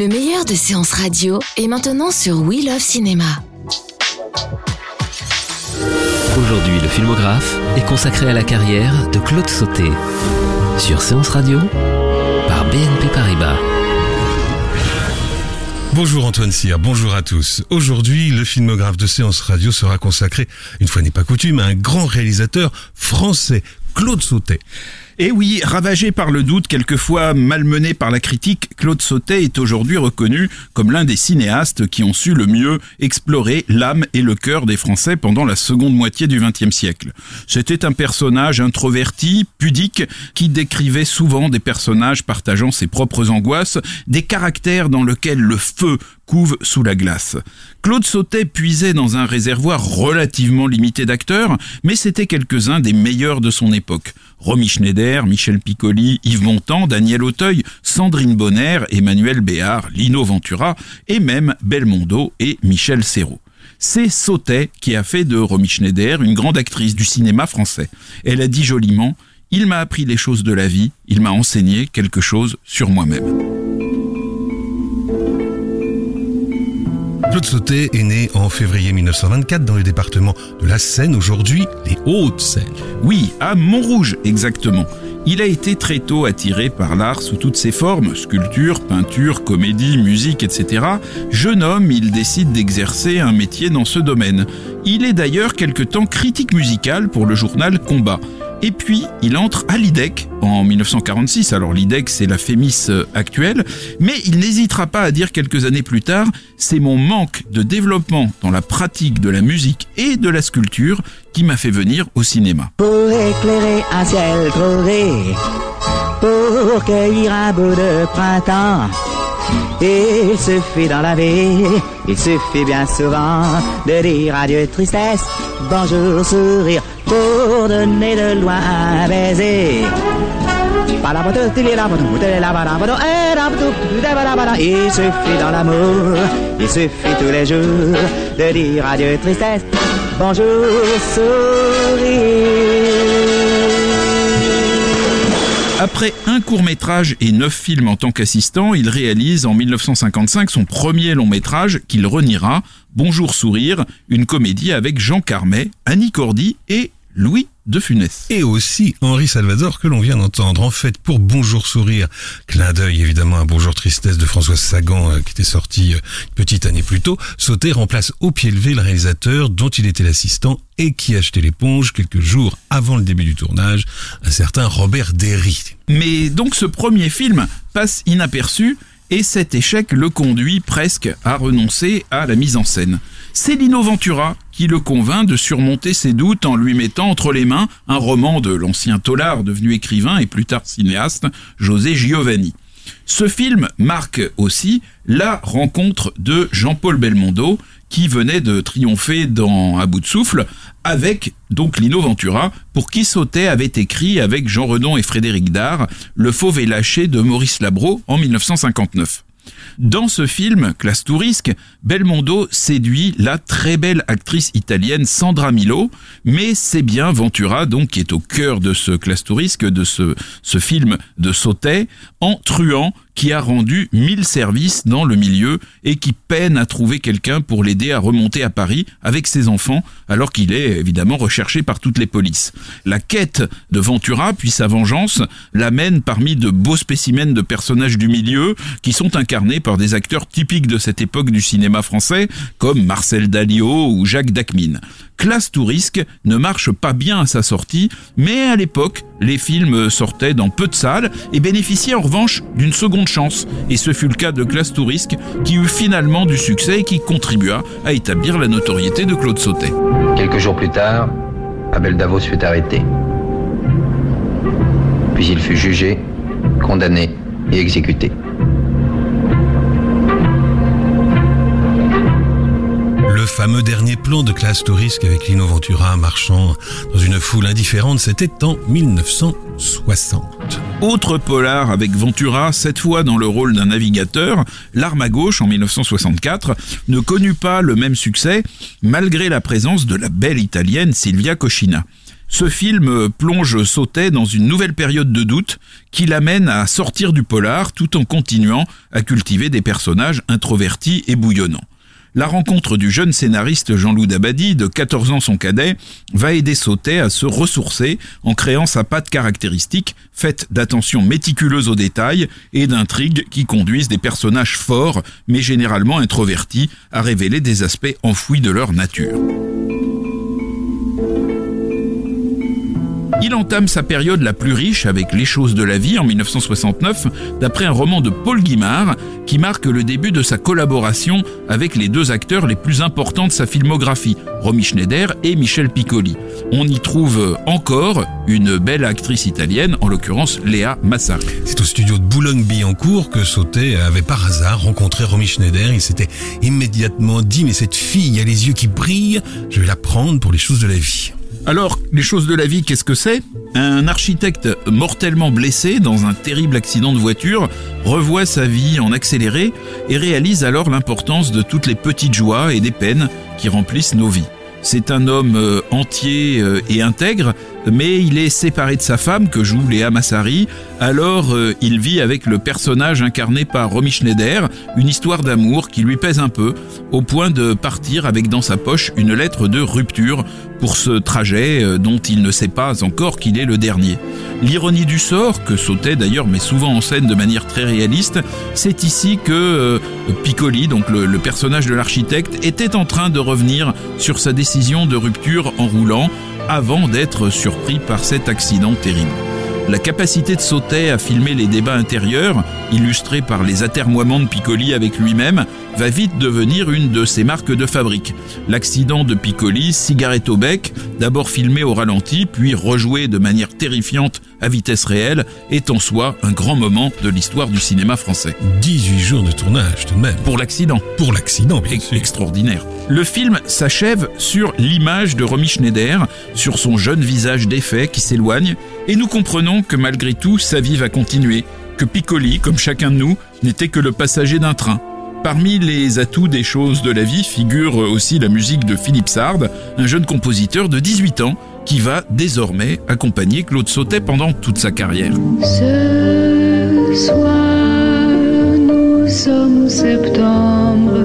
Le meilleur de séances radio est maintenant sur We Love Cinéma. Aujourd'hui, le filmographe est consacré à la carrière de Claude Sauté. Sur Séance Radio, par BNP Paribas. Bonjour Antoine Cyr, bonjour à tous. Aujourd'hui, le filmographe de Séance Radio sera consacré, une fois n'est pas coutume, à un grand réalisateur français, Claude Sautet. Et oui, ravagé par le doute, quelquefois malmené par la critique, Claude Sautet est aujourd'hui reconnu comme l'un des cinéastes qui ont su le mieux explorer l'âme et le cœur des Français pendant la seconde moitié du XXe siècle. C'était un personnage introverti, pudique, qui décrivait souvent des personnages partageant ses propres angoisses, des caractères dans lesquels le feu couve sous la glace. Claude Sautet puisait dans un réservoir relativement limité d'acteurs, mais c'était quelques-uns des meilleurs de son époque. Romy Schneider, Michel Piccoli, Yves Montand, Daniel Auteuil, Sandrine Bonner, Emmanuel Béard, Lino Ventura et même Belmondo et Michel Serrault. C'est Sautet qui a fait de Romy Schneider une grande actrice du cinéma français. Elle a dit joliment Il m'a appris les choses de la vie, il m'a enseigné quelque chose sur moi-même. Claude Sautet est né en février 1924 dans le département de la Seine, aujourd'hui les Hautes-Seines. Oui, à Montrouge exactement. Il a été très tôt attiré par l'art sous toutes ses formes, sculpture, peinture, comédie, musique, etc. Jeune homme, il décide d'exercer un métier dans ce domaine. Il est d'ailleurs quelque temps critique musical pour le journal Combat. Et puis, il entre à l'IDEC en 1946. Alors l'IDEC, c'est la Fémis euh, actuelle. Mais il n'hésitera pas à dire quelques années plus tard, c'est mon manque de développement dans la pratique de la musique et de la sculpture qui m'a fait venir au cinéma. Pour éclairer un ciel pour cueillir un bout de printemps. Il suffit dans la vie, il suffit bien souvent de dire adieu tristesse, bonjour sourire, pour donner de loin un baiser. Il suffit dans l'amour, il suffit tous les jours de dire adieu tristesse, bonjour sourire. Après un court métrage et neuf films en tant qu'assistant, il réalise en 1955 son premier long métrage qu'il reniera, Bonjour Sourire, une comédie avec Jean Carmet, Annie Cordy et Louis de Funès. Et aussi Henri Salvador que l'on vient d'entendre. En fait, pour Bonjour Sourire, clin d'œil évidemment à Bonjour Tristesse de Françoise Sagan euh, qui était sorti euh, une petite année plus tôt, Sauter remplace au pied levé le réalisateur dont il était l'assistant et qui achetait l'éponge quelques jours avant le début du tournage, un certain Robert Derry. Mais donc ce premier film passe inaperçu et cet échec le conduit presque à renoncer à la mise en scène. C'est Lino Ventura qui le convainc de surmonter ses doutes en lui mettant entre les mains un roman de l'ancien tolard devenu écrivain et plus tard cinéaste, José Giovanni. Ce film marque aussi la rencontre de Jean-Paul Belmondo, qui venait de triompher dans À bout de souffle, avec donc Lino Ventura, pour qui Sautet avait écrit avec Jean Redon et Frédéric Dard Le Fauve et lâché de Maurice Labro en 1959. Dans ce film, Classe Tourisque, Belmondo séduit la très belle actrice italienne Sandra Milo, mais c'est bien Ventura, donc, qui est au cœur de ce Classe Tourisque, de ce, film de Sautet, en truand qui a rendu mille services dans le milieu et qui peine à trouver quelqu'un pour l'aider à remonter à Paris avec ses enfants, alors qu'il est évidemment recherché par toutes les polices. La quête de Ventura, puis sa vengeance, l'amène parmi de beaux spécimens de personnages du milieu qui sont incarnés par des acteurs typiques de cette époque du cinéma français, comme Marcel Dalio ou Jacques Dacmine. Classe Tourisque ne marche pas bien à sa sortie, mais à l'époque, les films sortaient dans peu de salles et bénéficiaient en revanche d'une seconde Et ce fut le cas de Classe Tourisque qui eut finalement du succès et qui contribua à établir la notoriété de Claude Sautet. Quelques jours plus tard, Abel Davos fut arrêté. puis il fut jugé, condamné et exécuté. Fameux dernier plan de Classe Tourisque avec Lino Ventura marchant dans une foule indifférente, c'était en 1960. Autre polar avec Ventura, cette fois dans le rôle d'un navigateur, L'arme à gauche en 1964 ne connut pas le même succès malgré la présence de la belle italienne Silvia Coscina. Ce film plonge Sautet dans une nouvelle période de doute qui l'amène à sortir du polar tout en continuant à cultiver des personnages introvertis et bouillonnants. La rencontre du jeune scénariste Jean-Loup Dabadi, de 14 ans son cadet, va aider Sautet à se ressourcer en créant sa patte caractéristique, faite d'attention méticuleuse aux détails et d'intrigues qui conduisent des personnages forts, mais généralement introvertis, à révéler des aspects enfouis de leur nature. Il entame sa période la plus riche avec Les choses de la vie en 1969, d'après un roman de Paul Guimard, qui marque le début de sa collaboration avec les deux acteurs les plus importants de sa filmographie, Romy Schneider et Michel Piccoli. On y trouve encore une belle actrice italienne, en l'occurrence Léa Massari. C'est au studio de Boulogne-Billancourt que Sautet avait par hasard rencontré Romy Schneider. Il s'était immédiatement dit, mais cette fille a les yeux qui brillent, je vais la prendre pour les choses de la vie. Alors, les choses de la vie, qu'est-ce que c'est? Un architecte mortellement blessé dans un terrible accident de voiture revoit sa vie en accéléré et réalise alors l'importance de toutes les petites joies et des peines qui remplissent nos vies. C'est un homme euh, entier euh, et intègre, mais il est séparé de sa femme que joue Léa Massari. Alors euh, il vit avec le personnage incarné par Romy Schneider, une histoire d'amour qui lui pèse un peu, au point de partir avec dans sa poche une lettre de rupture pour ce trajet dont il ne sait pas encore qu'il est le dernier. L'ironie du sort, que Sautet d'ailleurs met souvent en scène de manière très réaliste, c'est ici que Piccoli, donc le personnage de l'architecte, était en train de revenir sur sa décision de rupture en roulant avant d'être surpris par cet accident terrible. La capacité de Sautet à filmer les débats intérieurs, illustrés par les atermoiements de Piccoli avec lui-même, va vite devenir une de ses marques de fabrique. L'accident de Piccoli, cigarette au bec, d'abord filmé au ralenti, puis rejoué de manière terrifiante à vitesse réelle, est en soi un grand moment de l'histoire du cinéma français. 18 jours de tournage tout de même. Pour l'accident. Pour l'accident, bien sûr. extraordinaire. Le film s'achève sur l'image de Romy Schneider, sur son jeune visage défait qui s'éloigne, et nous comprenons que malgré tout, sa vie va continuer, que Piccoli, comme chacun de nous, n'était que le passager d'un train. Parmi les atouts des choses de la vie figure aussi la musique de Philippe Sard, un jeune compositeur de 18 ans qui va désormais accompagner Claude Sautet pendant toute sa carrière. Ce soir, nous sommes septembre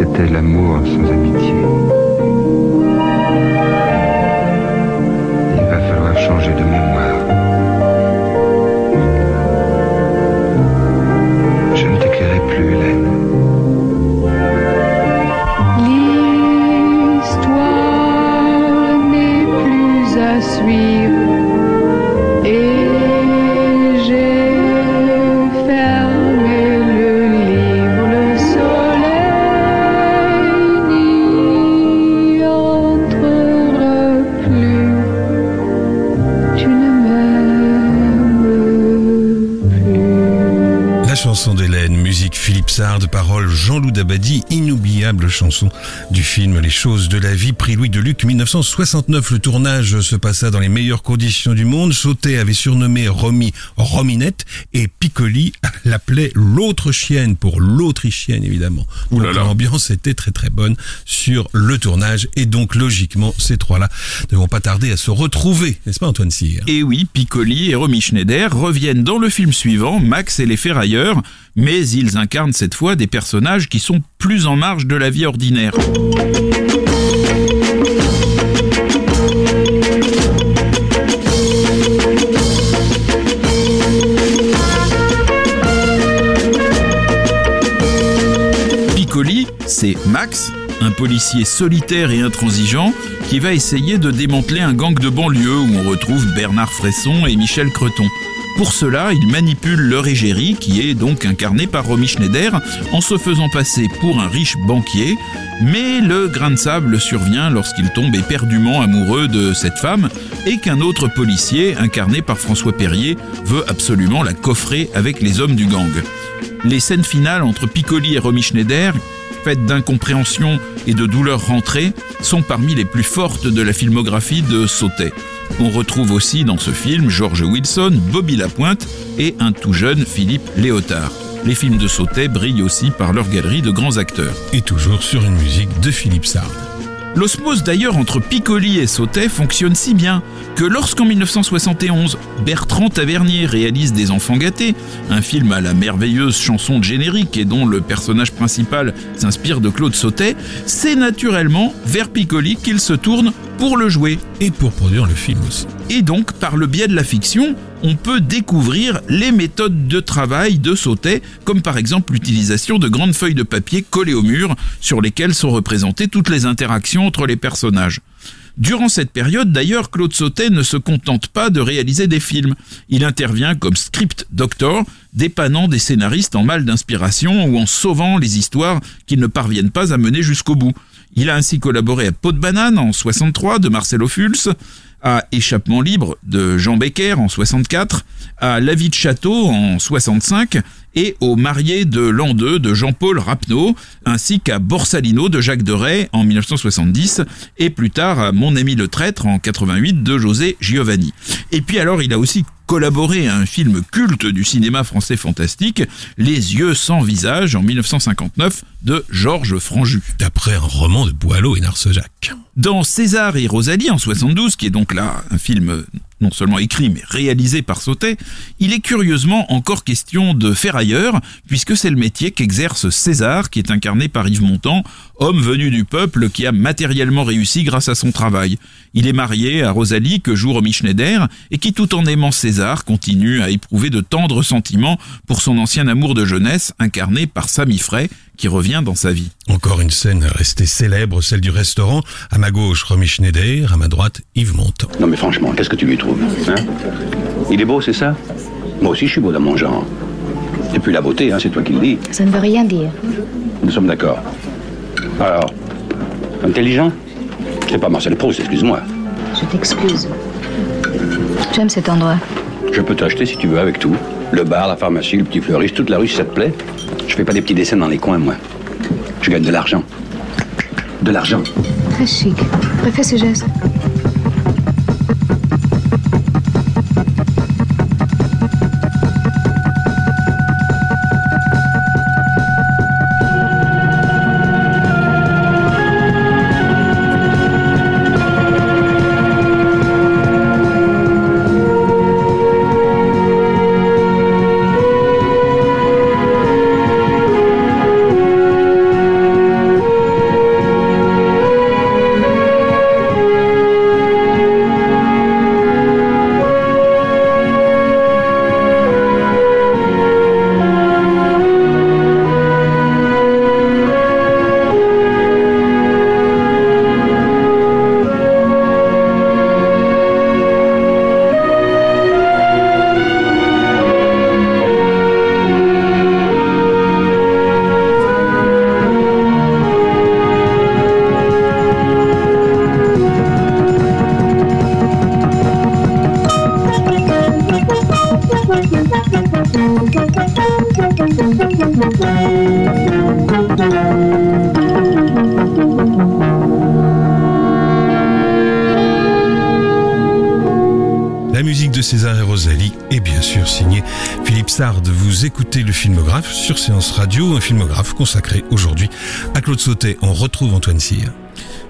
C'était l'amour sans amitié. Il va falloir changer de mémoire. Jean-Loup Dabadi, inoubliable chanson du film Les choses de la vie, prix Louis de Luc 1969. Le tournage se passa dans les meilleures conditions du monde. Sautet avait surnommé Romy Rominette et Piccoli l'appelait l'autre chienne pour l'autrichienne évidemment. Donc l'ambiance était très très bonne sur le tournage et donc logiquement ces trois-là ne vont pas tarder à se retrouver, n'est-ce pas Antoine Cyr? Et oui, Piccoli et Romy Schneider reviennent dans le film suivant, Max et les ferrailleurs, mais ils incarnent cette fois des personnages qui sont plus en marge de la vie ordinaire. C'est Max, un policier solitaire et intransigeant qui va essayer de démanteler un gang de banlieue où on retrouve Bernard Fresson et Michel Creton. Pour cela, il manipule leur égérie, qui est donc incarné par Romy Schneider, en se faisant passer pour un riche banquier. Mais le grain de sable survient lorsqu'il tombe éperdument amoureux de cette femme et qu'un autre policier, incarné par François Perrier, veut absolument la coffrer avec les hommes du gang. Les scènes finales entre Piccoli et Romy Schneider, faites d'incompréhension et de douleurs rentrées, sont parmi les plus fortes de la filmographie de Sautet. On retrouve aussi dans ce film George Wilson, Bobby Lapointe et un tout jeune Philippe Léotard. Les films de Sautet brillent aussi par leur galerie de grands acteurs. Et toujours sur une musique de Philippe Sard. L'osmose d'ailleurs entre Piccoli et Sautet fonctionne si bien que lorsqu'en 1971, Bertrand Tavernier réalise Des enfants gâtés, un film à la merveilleuse chanson de générique et dont le personnage principal s'inspire de Claude Sautet, c'est naturellement vers Piccoli qu'il se tourne pour le jouer. Et pour produire le film aussi. Et donc, par le biais de la fiction, on peut découvrir les méthodes de travail de Sautet, comme par exemple l'utilisation de grandes feuilles de papier collées au mur sur lesquelles sont représentées toutes les interactions entre les personnages. Durant cette période, d'ailleurs, Claude Sautet ne se contente pas de réaliser des films. Il intervient comme script doctor, dépannant des scénaristes en mal d'inspiration ou en sauvant les histoires qu'ils ne parviennent pas à mener jusqu'au bout. Il a ainsi collaboré à Peau de banane en 63 de Marcelo Fulz, à Échappement libre de Jean Becker en 64, à La vie de château en 65 et au Marié de l'an 2 de Jean-Paul Rapneau, ainsi qu'à Borsalino de Jacques Deray en 1970 et plus tard à Mon ami le traître en 88 de José Giovanni. Et puis alors il a aussi collaboré à un film culte du cinéma français fantastique, Les yeux sans visage en 1959 de Georges Franju. D'après un roman de Boileau et Narcejac. Dans César et Rosalie en 72, qui est donc là un film non seulement écrit mais réalisé par Sautet, il est curieusement encore question de ferrailleur, puisque c'est le métier qu'exerce César, qui est incarné par Yves Montand, homme venu du peuple qui a matériellement réussi grâce à son travail. Il est marié à Rosalie, que joue Romy Schneider, et qui tout en aimant César continue à éprouver de tendres sentiments pour son ancien amour de jeunesse, incarné par Samy Frey, qui revient dans sa vie. Encore une scène restée célèbre, celle du restaurant. À ma gauche, Romy Schneider, à ma droite, Yves Montand. Non mais franchement, qu'est-ce que tu lui trouves hein? Il est beau, c'est ça? Moi aussi, je suis beau dans mon genre. Et puis la beauté, hein, c'est toi qui le dis. Ça ne veut rien dire. Nous sommes d'accord. Alors, intelligent? C'est pas Marcel Proust, excuse-moi. Je t'excuse. J'aime cet endroit. Je peux t'acheter si tu veux avec tout. Le bar, la pharmacie, le petit fleuriste, toute la rue si ça te plaît. Je fais pas des petits dessins dans les coins, moi. Je gagne de l'argent. De l'argent. Très chic. Refais ce geste. La musique de César et Rosalie est bien sûr signée Philippe Sard. Vous écoutez le filmographe sur Séance Radio, un filmographe consacré aujourd'hui à Claude Sautet. On retrouve Antoine Cyr.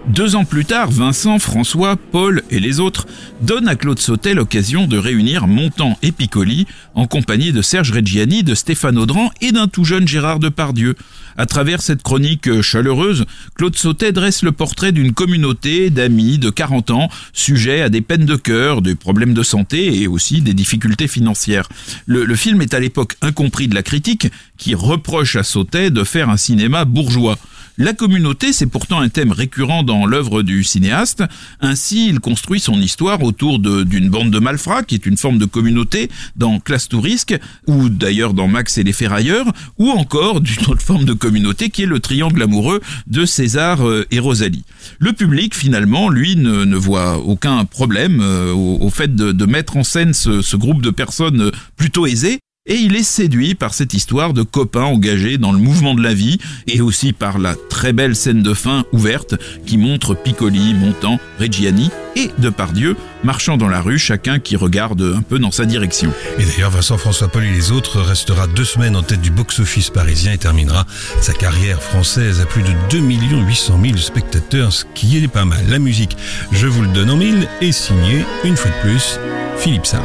Deux ans plus tard, Vincent, François, Paul et les autres donnent à Claude Sautet l'occasion de réunir Montand et Piccoli en compagnie de Serge Reggiani, de Stéphane Audran et d'un tout jeune Gérard Depardieu. À travers cette chronique chaleureuse, Claude Sautet dresse le portrait d'une communauté d'amis de 40 ans, sujets à des peines de cœur, des problèmes de santé et aussi des difficultés financières. Le, le film est à l'époque incompris de la critique qui reproche à Sautet de faire un cinéma bourgeois. La communauté, c'est pourtant un thème récurrent dans l'œuvre du cinéaste. Ainsi, il construit son histoire autour d'une bande de malfrats, qui est une forme de communauté dans Classe Tourisque, ou d'ailleurs dans Max et les Ferrailleurs, ou encore d'une autre forme de communauté qui est le triangle amoureux de César euh, et Rosalie. Le public, finalement, lui, ne, voit aucun problème euh, au, fait de, mettre en scène ce, ce groupe de personnes plutôt aisées, et il est séduit par cette histoire de copains engagés dans le mouvement de la vie et aussi par la très belle scène de fin ouverte qui montre Piccoli, Montand, Reggiani et Depardieu marchant dans la rue, chacun qui regarde un peu dans sa direction. Et d'ailleurs, Vincent François Paul et les autres restera deux semaines en tête du box-office parisien et terminera sa carrière française à plus de 2 800 000 spectateurs, ce qui est pas mal. La musique, je vous le donne en mille, est signée, une fois de plus, Philippe Sarr.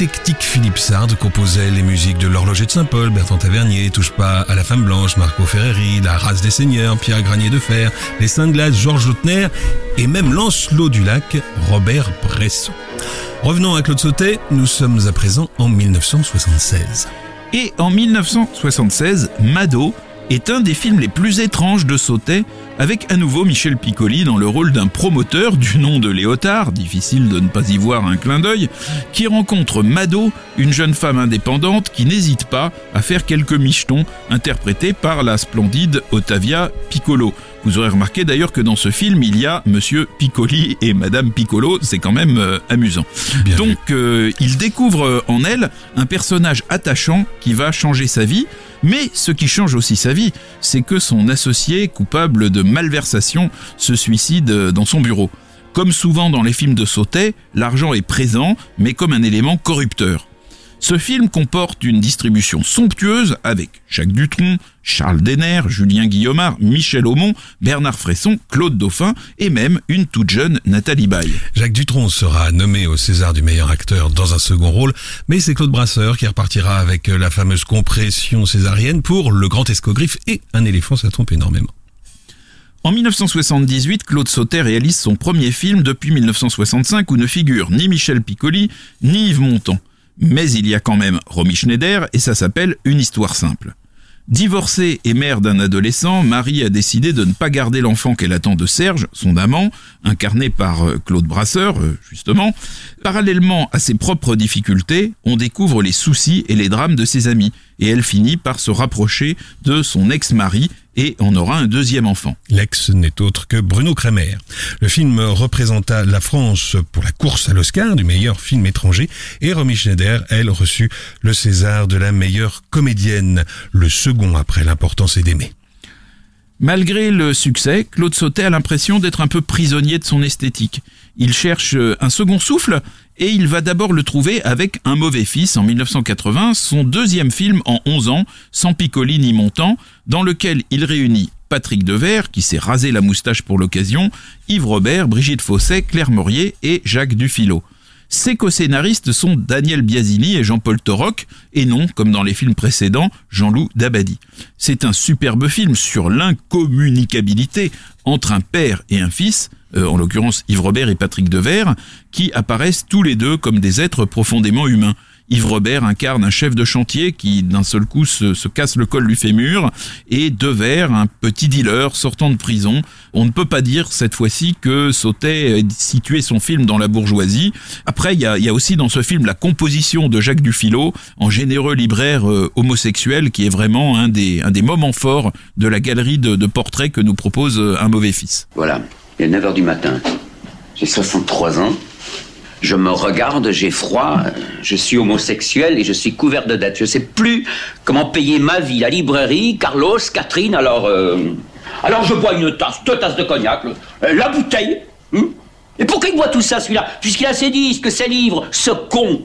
L'éclectique Philippe Sard composait les musiques de l'horloger de Saint-Paul, Bertrand Tavernier, Touche pas à la femme blanche, Marco Ferreri, La race des seigneurs, Pierre Granier de Fer, Les Saints de Glace, Georges Lautner et même Lancelot du Lac, Robert Bresson. Revenons à Claude Sautet, nous sommes à présent en 1976. Et en 1976, Mado est un des films les plus étranges de Sautet, avec à nouveau Michel Piccoli dans le rôle d'un promoteur du nom de Léotard, difficile de ne pas y voir un clin d'œil, qui rencontre Mado, une jeune femme indépendante qui n'hésite pas à faire quelques michetons, interprétés par la splendide Ottavia Piccolo. Vous aurez remarqué d'ailleurs que dans ce film, il y a Monsieur Piccoli et Madame Piccolo, c'est quand même euh, amusant. Bien Donc, euh, il découvre en elle un personnage attachant qui va changer sa vie, mais ce qui change aussi sa vie, c'est que son associé, coupable de malversation, se suicide dans son bureau. Comme souvent dans les films de Sautet, l'argent est présent, mais comme un élément corrupteur. Ce film comporte une distribution somptueuse avec Jacques Dutronc, Charles Denner, Julien Guillaumard, Michel Aumont, Bernard Fresson, Claude Dauphin et même une toute jeune Nathalie Baye. Jacques Dutronc sera nommé au César du meilleur acteur dans un second rôle, mais c'est Claude Brasseur qui repartira avec la fameuse compression césarienne pour Le Grand Escogriffe et Un éléphant, ça trompe énormément. En 1978, Claude Sauter réalise son premier film depuis 1965 où ne figure ni Michel Piccoli ni Yves Montand. Mais il y a quand même Romy Schneider et ça s'appelle Une histoire simple. Divorcée et mère d'un adolescent, Marie a décidé de ne pas garder l'enfant qu'elle attend de Serge, son amant, incarné par Claude Brasseur, justement. Parallèlement à ses propres difficultés, on découvre les soucis et les drames de ses amis, et elle finit par se rapprocher de son ex-mari et en aura un deuxième enfant. L'ex n'est autre que Bruno Kremer. Le film représenta la France pour la course à l'Oscar du meilleur film étranger et Romy Schneider, elle, reçut le César de la meilleure comédienne, le second après l'importance est d'aimer. Malgré le succès, Claude Sautet a l'impression d'être un peu prisonnier de son esthétique. Il cherche un second souffle et il va d'abord le trouver avec Un mauvais fils en 1980, son deuxième film en 11 ans, sans Piccoli ni Montand, dans lequel il réunit Patrick Devers, qui s'est rasé la moustache pour l'occasion, Yves Robert, Brigitte Fosset, Claire Maurier et Jacques Dufilo. Ses co-scénaristes sont Daniel Biasini et Jean-Paul Torok, et non, comme dans les films précédents, Jean-Loup Dabadi. C'est un superbe film sur l'incommunicabilité entre un père et un fils, euh, en l'occurrence Yves Robert et Patrick Devers, qui apparaissent tous les deux comme des êtres profondément humains. Yves Robert incarne un chef de chantier qui d'un seul coup se, se casse le col du fémur et Devers, un petit dealer sortant de prison. On ne peut pas dire cette fois-ci que Sautet ait situé son film dans la bourgeoisie. Après, il y a, aussi dans ce film la composition de Jacques Dufilot en généreux libraire euh, homosexuel qui est vraiment un des, moments forts de la galerie de, portraits que nous propose euh, Un mauvais fils. Voilà, il est 9h du matin. J'ai 63 ans. Je me regarde, j'ai froid, je suis homosexuel et je suis couvert de dettes. Je sais plus comment payer ma vie, la librairie, Carlos, Catherine, alors... euh, Alors je bois une tasse, deux tasses de cognac, euh, la bouteille. hein et pourquoi il boit tout ça, celui-là Puisqu'il a ses disques, ses livres, ce con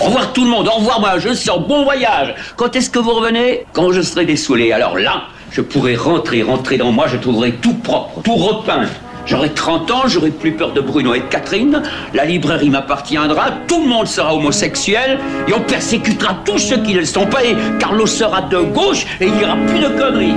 au revoir tout le monde, au revoir moi, je sors, bon voyage. Quand est-ce que vous revenez? Quand je serai dessoulé. Alors là, je pourrai rentrer, rentrer dans moi, je trouverai tout propre, tout repeint. J'aurai 30 ans, j'aurai plus peur de Bruno et de Catherine, la librairie m'appartiendra, tout le monde sera homosexuel, et on persécutera tous ceux qui ne le sont pas, et Carlos sera de gauche, et il n'y aura plus de conneries.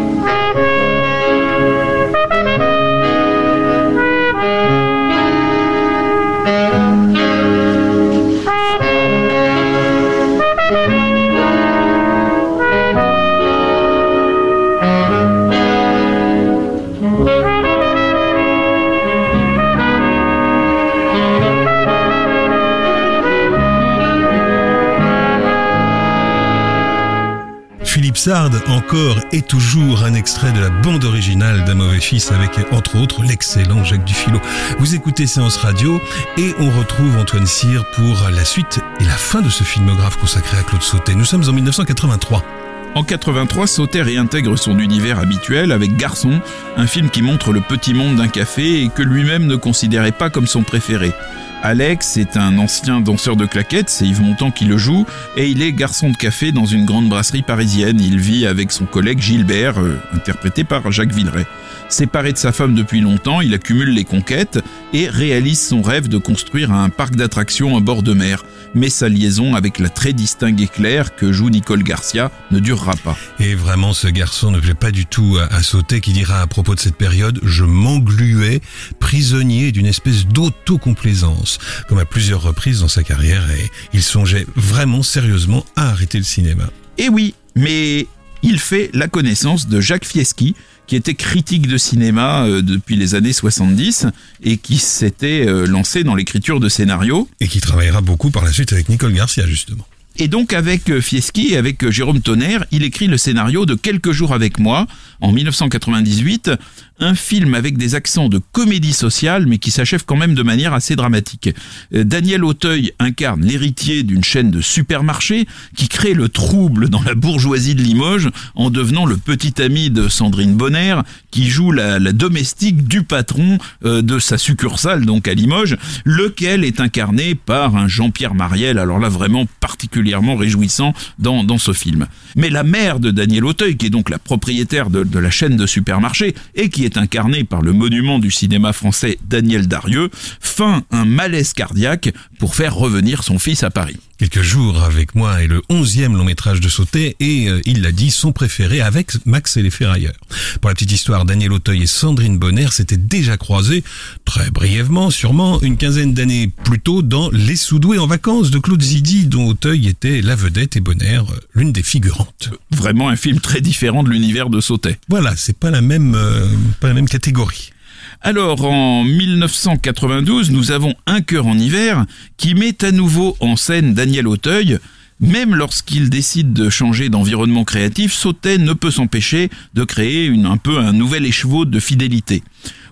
Encore et toujours un extrait de la bande originale d'un mauvais fils avec, entre autres, l'excellent Jacques Dufilot. Vous écoutez Séance Radio et on retrouve Antoine Cyr pour la suite et la fin de ce filmographe consacré à Claude Sautet. Nous sommes en 1983. En 83, Sauter réintègre son univers habituel avec Garçon, un film qui montre le petit monde d'un café et que lui-même ne considérait pas comme son préféré. Alex est un ancien danseur de claquettes, c'est Yves Montand qui le joue, et il est garçon de café dans une grande brasserie parisienne. Il vit avec son collègue Gilbert, euh, interprété par Jacques Villeray. Séparé de sa femme depuis longtemps, il accumule les conquêtes et réalise son rêve de construire un parc d'attractions à bord de mer. Mais sa liaison avec la très distinguée Claire que joue Nicole Garcia ne durera pas. Et vraiment, ce garçon ne plaît pas du tout à, à Sautet qui dira à propos de cette période, je m'engluais prisonnier d'une espèce d'autocomplaisance, comme à plusieurs reprises dans sa carrière et il songeait vraiment sérieusement à arrêter le cinéma. Et oui, mais il fait la connaissance de Jacques Fieschi, qui était critique de cinéma euh, depuis les années 70 et qui s'était euh, lancé dans l'écriture de scénarios. Et qui travaillera beaucoup par la suite avec Nicole Garcia, justement. Et donc avec euh, Fieschi et avec Jérôme Tonnerre, il écrit le scénario de Quelques jours avec moi en 1998, un film avec des accents de comédie sociale mais qui s'achève quand même de manière assez dramatique. Euh, Daniel Auteuil incarne l'héritier d'une chaîne de supermarchés qui crée le trouble dans la bourgeoisie de Limoges en devenant le petit ami de Sandrine Bonner qui joue la, domestique du patron euh, de sa succursale donc à Limoges, lequel est incarné par un Jean-Pierre Mariel, alors là vraiment particulièrement réjouissant dans, dans ce film. Mais la mère de Daniel Auteuil, qui est donc la propriétaire de, la chaîne de supermarchés et qui incarnée par le monument du cinéma français Daniel Darieux, feint un malaise cardiaque pour faire revenir son fils à Paris. Quelques jours avec moi est le onzième long métrage de Sautet et euh, il l'a dit, son préféré avec Max et les Ferrailleurs. Pour la petite histoire, Daniel Auteuil et Sandrine Bonner s'étaient déjà croisés, très brièvement sûrement, une quinzaine d'années plus tôt dans Les Soudoués en vacances de Claude Zidi dont Auteuil était la vedette et Bonner euh, l'une des figurantes. Vraiment un film très différent de l'univers de Sautet. Voilà, c'est pas la même, euh, pas la même catégorie. Alors en 1992, nous avons Un cœur en hiver qui met à nouveau en scène Daniel Auteuil. Même lorsqu'il décide de changer d'environnement créatif, Sautet ne peut s'empêcher de créer un peu un nouvel écheveau de fidélité.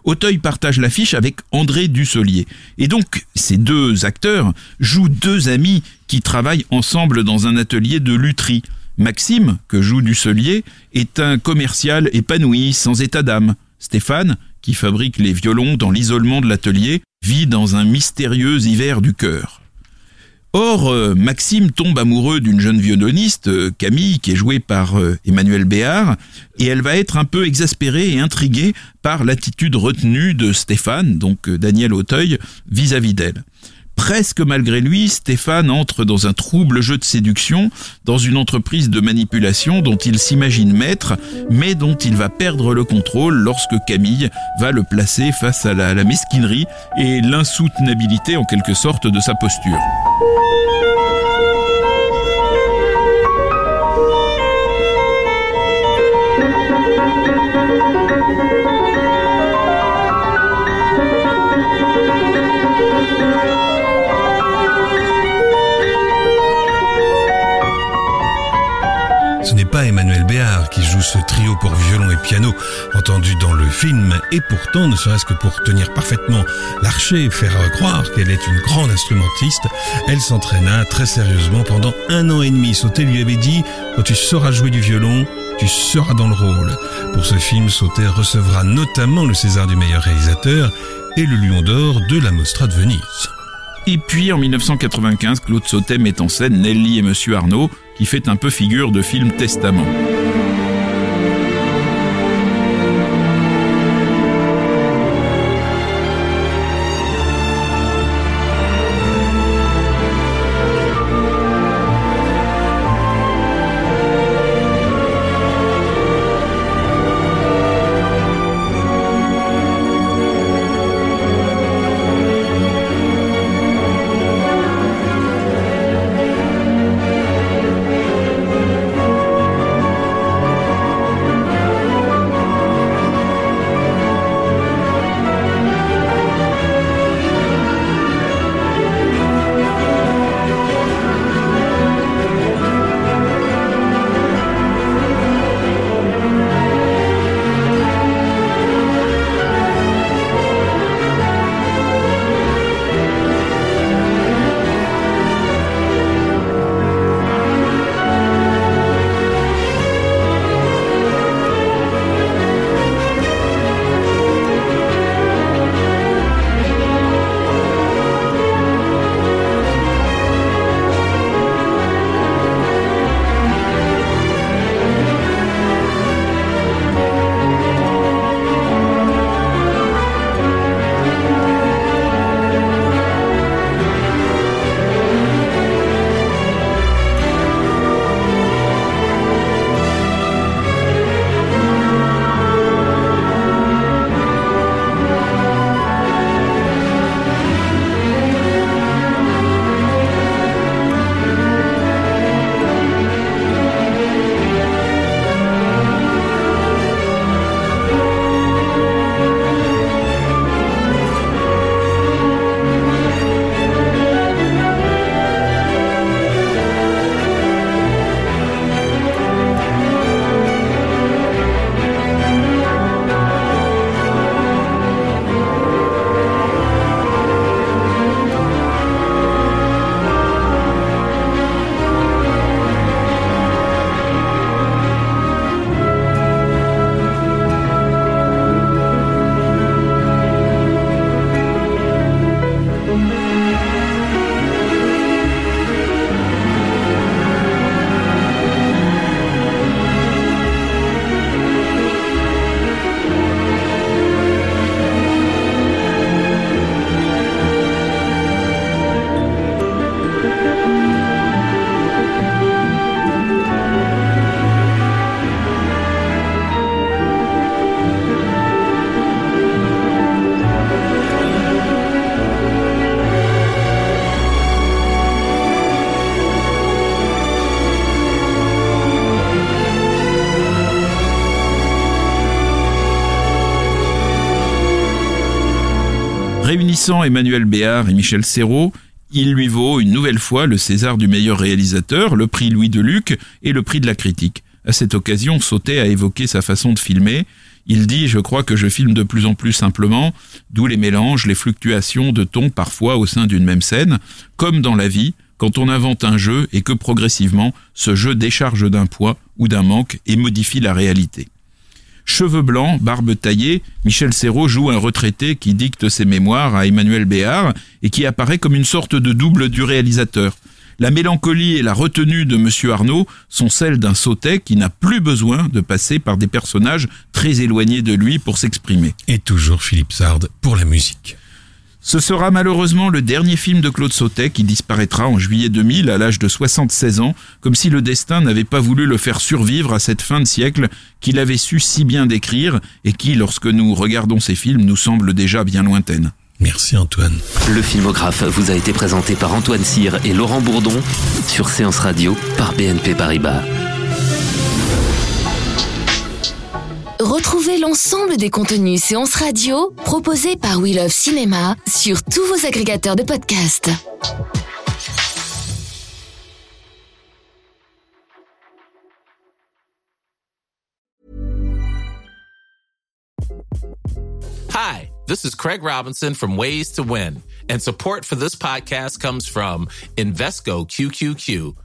Auteuil partage l'affiche avec André Dussolier. Et donc, ces deux acteurs jouent deux amis qui travaillent ensemble dans un atelier de lutherie. Maxime, que joue Dussolier, est un commercial épanoui, sans état d'âme. Stéphane, qui fabrique les violons dans l'isolement de l'atelier, vit dans un mystérieux hiver du cœur. Or, euh, Maxime tombe amoureux d'une jeune violoniste, euh, Camille, qui est jouée par euh, Emmanuel Béard, et elle va être un peu exaspérée et intriguée par l'attitude retenue de Stéphane, donc Daniel Auteuil, vis-à-vis d'elle. Presque malgré lui, Stéphane entre dans un trouble jeu de séduction, dans une entreprise de manipulation dont il s'imagine maître, mais dont il va perdre le contrôle lorsque Camille va le placer face à la, mesquinerie et l'insoutenabilité en quelque sorte de sa posture. Emmanuel Béard qui joue ce trio pour violon et piano entendu dans le film, et pourtant, ne serait-ce que pour tenir parfaitement l'archer faire croire qu'elle est une grande instrumentiste, elle s'entraîna très sérieusement pendant un an et demi. Sauté lui avait dit, quand tu sauras jouer du violon, tu seras dans le rôle. Pour ce film, Sauter recevra notamment le César du meilleur réalisateur et le Lion d'or de la Mostra de Venise. Et puis en 1995, Claude Sautet met en scène Nelly et Monsieur Arnaud, qui fait un peu figure de film testament. Réunissant Emmanuel Béard et Michel Serrault, il lui vaut une nouvelle fois le César du meilleur réalisateur, le prix Louis Deluc et le prix de la critique. À cette occasion, Sautet a évoqué sa façon de filmer. Il dit Je crois que je filme de plus en plus simplement, d'où les mélanges, les fluctuations de ton parfois au sein d'une même scène, comme dans la vie, quand on invente un jeu et que progressivement, ce jeu décharge d'un poids ou d'un manque et modifie la réalité. Cheveux blancs, barbe taillée, Michel Serrault joue un retraité qui dicte ses mémoires à Emmanuel Béard et qui apparaît comme une sorte de double du réalisateur. La mélancolie et la retenue de Monsieur Arnaud sont celles d'un sautet qui n'a plus besoin de passer par des personnages très éloignés de lui pour s'exprimer. Et toujours Philippe Sard pour la musique. Ce sera malheureusement le dernier film de Claude Sautet qui disparaîtra en juillet 2000 à l'âge de 76 ans, comme si le destin n'avait pas voulu le faire survivre à cette fin de siècle qu'il avait su si bien décrire et qui, lorsque nous regardons ces films, nous semble déjà bien lointaine. Merci Antoine. Le filmographe vous a été présenté par Antoine Cyr et Laurent Bourdon sur Séance Radio par BNP Paribas. Retrouvez l'ensemble des contenus séances radio proposés par We Love Cinéma sur tous vos agrégateurs de podcasts. Hi, this is Craig Robinson from Ways to Win, and support for this podcast comes from Invesco QQQ